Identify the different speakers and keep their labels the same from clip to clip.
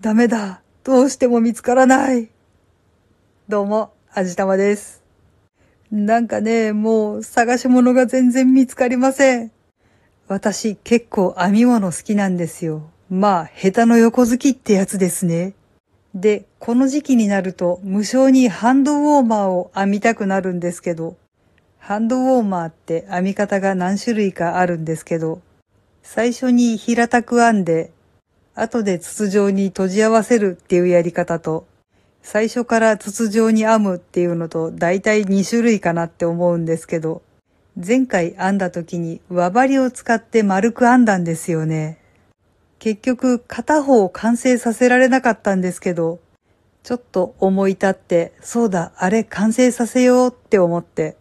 Speaker 1: ダメだ。どうしても見つからない。どうも、あじたまです。なんかね、もう探し物が全然見つかりません。私結構編み物好きなんですよ。まあ、下手の横好きってやつですね。で、この時期になると無償にハンドウォーマーを編みたくなるんですけど、ハンドウォーマーって編み方が何種類かあるんですけど、最初に平たく編んで後で筒状に閉じ合わせるっていうやり方と、最初から筒状に編むっていうのと大体2種類かなって思うんですけど、前回編んだ時に輪針を使って丸く編んだんですよね。結局片方を完成させられなかったんですけど、ちょっと思い立って、そうだ、あれ完成させようって思って、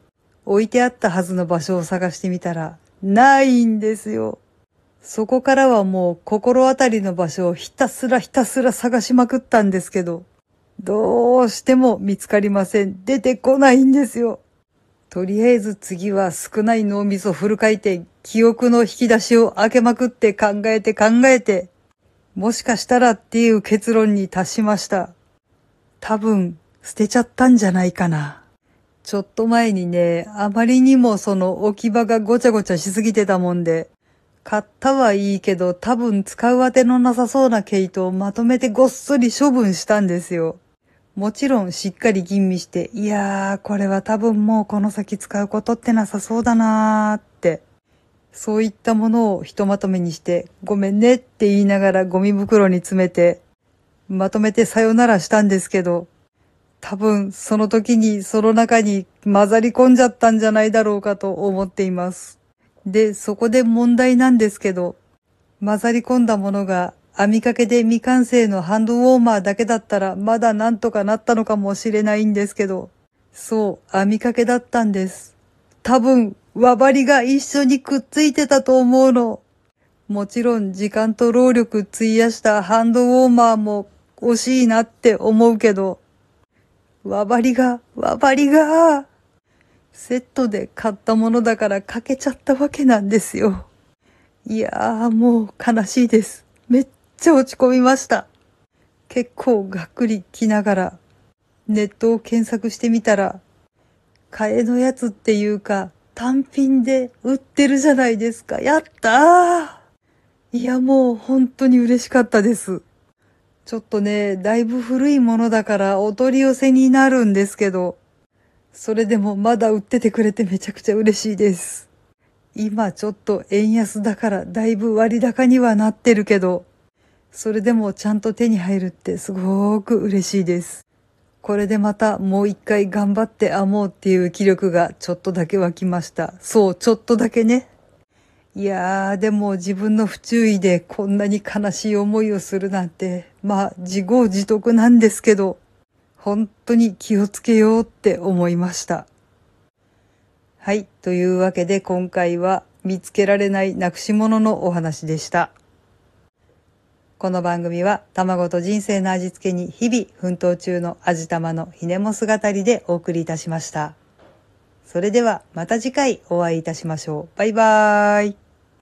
Speaker 1: 置いてあったはずの場所を探してみたら、ないんですよ。そこからはもう心当たりの場所をひたすらひたすら探しまくったんですけど、どうしても見つかりません。出てこないんですよ。とりあえず次は少ない脳みそフル回転、記憶の引き出しを開けまくって考えて考えて、もしかしたらっていう結論に達しました。多分、捨てちゃったんじゃないかな。ちょっと前にね、あまりにもその置き場がごちゃごちゃしすぎてたもんで、買ったはいいけど多分使うあてのなさそうな毛糸をまとめてごっそり処分したんですよ。もちろんしっかり吟味して、いやー、これは多分もうこの先使うことってなさそうだなーって、そういったものをひとまとめにして、ごめんねって言いながらゴミ袋に詰めて、まとめてさよならしたんですけど、多分その時にその中に混ざり込んじゃったんじゃないだろうかと思っています。で、そこで問題なんですけど、混ざり込んだものが編みかけで未完成のハンドウォーマーだけだったらまだなんとかなったのかもしれないんですけど、そう、編みかけだったんです。多分、輪針が一緒にくっついてたと思うの。もちろん時間と労力費やしたハンドウォーマーも惜しいなって思うけど、輪針が、輪針が、セットで買ったものだから欠けちゃったわけなんですよ。いやーもう悲しいです。めっちゃ落ち込みました。結構がっくり来ながらネットを検索してみたら、替えのやつっていうか単品で売ってるじゃないですか。やったーいやもう本当に嬉しかったです。ちょっとね、だいぶ古いものだからお取り寄せになるんですけど、それでもまだ売っててくれてめちゃくちゃ嬉しいです。今ちょっと円安だからだいぶ割高にはなってるけど、それでもちゃんと手に入るってすごく嬉しいです。これでまたもう一回頑張って編もうっていう気力がちょっとだけ湧きました。そう、ちょっとだけね。いやー、でも自分の不注意でこんなに悲しい思いをするなんて、まあ自業自得なんですけど、本当に気をつけようって思いました。はい。というわけで今回は見つけられないなくし物のお話でした。この番組は卵と人生の味付けに日々奮闘中の味玉のひねも姿りでお送りいたしました。それではまた次回お会いいたしましょう。バイバーイ。